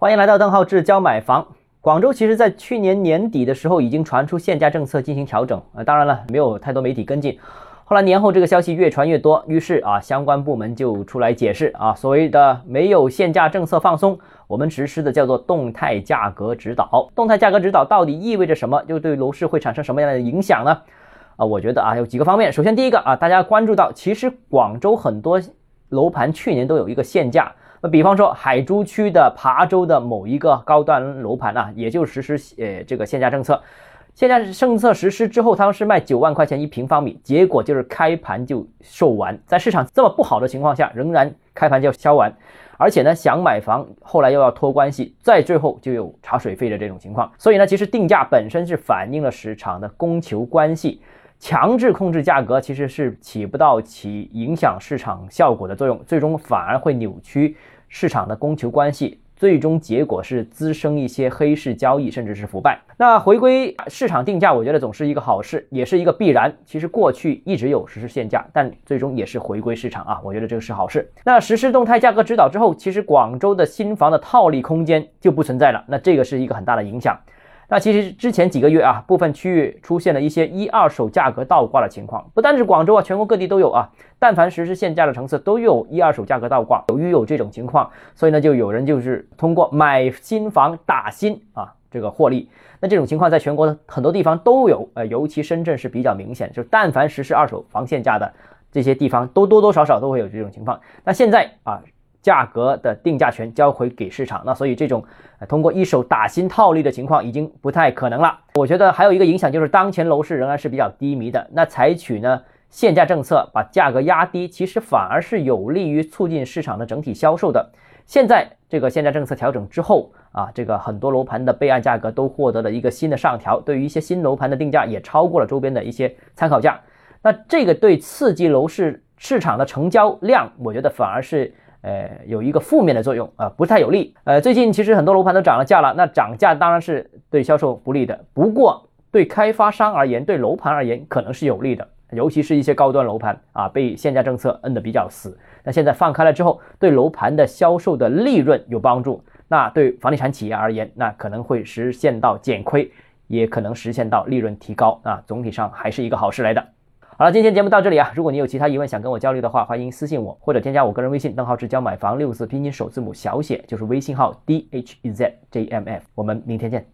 欢迎来到邓浩志教买房。广州其实，在去年年底的时候，已经传出限价政策进行调整。呃，当然了，没有太多媒体跟进。后来年后，这个消息越传越多，于是啊，相关部门就出来解释啊，所谓的没有限价政策放松，我们实施的叫做动态价格指导。动态价格指导到底意味着什么？又对楼市会产生什么样的影响呢？啊，我觉得啊，有几个方面。首先，第一个啊，大家关注到，其实广州很多楼盘去年都有一个限价。那比方说海珠区的琶洲的某一个高端楼盘啊，也就实施呃这个限价政策。限价政策实施之后，他们是卖九万块钱一平方米，结果就是开盘就售完。在市场这么不好的情况下，仍然开盘就销完。而且呢，想买房后来又要托关系，再最后就有查水费的这种情况。所以呢，其实定价本身是反映了市场的供求关系。强制控制价格其实是起不到起影响市场效果的作用，最终反而会扭曲市场的供求关系，最终结果是滋生一些黑市交易，甚至是腐败。那回归市场定价，我觉得总是一个好事，也是一个必然。其实过去一直有实施限价，但最终也是回归市场啊，我觉得这个是好事。那实施动态价格指导之后，其实广州的新房的套利空间就不存在了，那这个是一个很大的影响。那其实之前几个月啊，部分区域出现了一些一二手价格倒挂的情况，不单是广州啊，全国各地都有啊。但凡实施限价的城市，都有一二手价格倒挂。由于有这种情况，所以呢，就有人就是通过买新房打新啊，这个获利。那这种情况在全国的很多地方都有，呃，尤其深圳是比较明显，就但凡实施二手房限价的这些地方，都多多少少都会有这种情况。那现在啊。价格的定价权交回给市场，那所以这种通过一手打新套利的情况已经不太可能了。我觉得还有一个影响就是当前楼市仍然是比较低迷的，那采取呢限价政策把价格压低，其实反而是有利于促进市场的整体销售的。现在这个限价政策调整之后啊，这个很多楼盘的备案价格都获得了一个新的上调，对于一些新楼盘的定价也超过了周边的一些参考价。那这个对刺激楼市市场的成交量，我觉得反而是。呃，有一个负面的作用啊，不太有利。呃，最近其实很多楼盘都涨了价了，那涨价当然是对销售不利的。不过对开发商而言，对楼盘而言可能是有利的，尤其是一些高端楼盘啊，被限价政策摁得比较死。那现在放开了之后，对楼盘的销售的利润有帮助。那对房地产企业而言，那可能会实现到减亏，也可能实现到利润提高啊。总体上还是一个好事来的。好了，今天节目到这里啊。如果你有其他疑问想跟我交流的话，欢迎私信我或者添加我个人微信，邓浩志教买房六字拼音首字母小写就是微信号 dhzjmf，。我们明天见。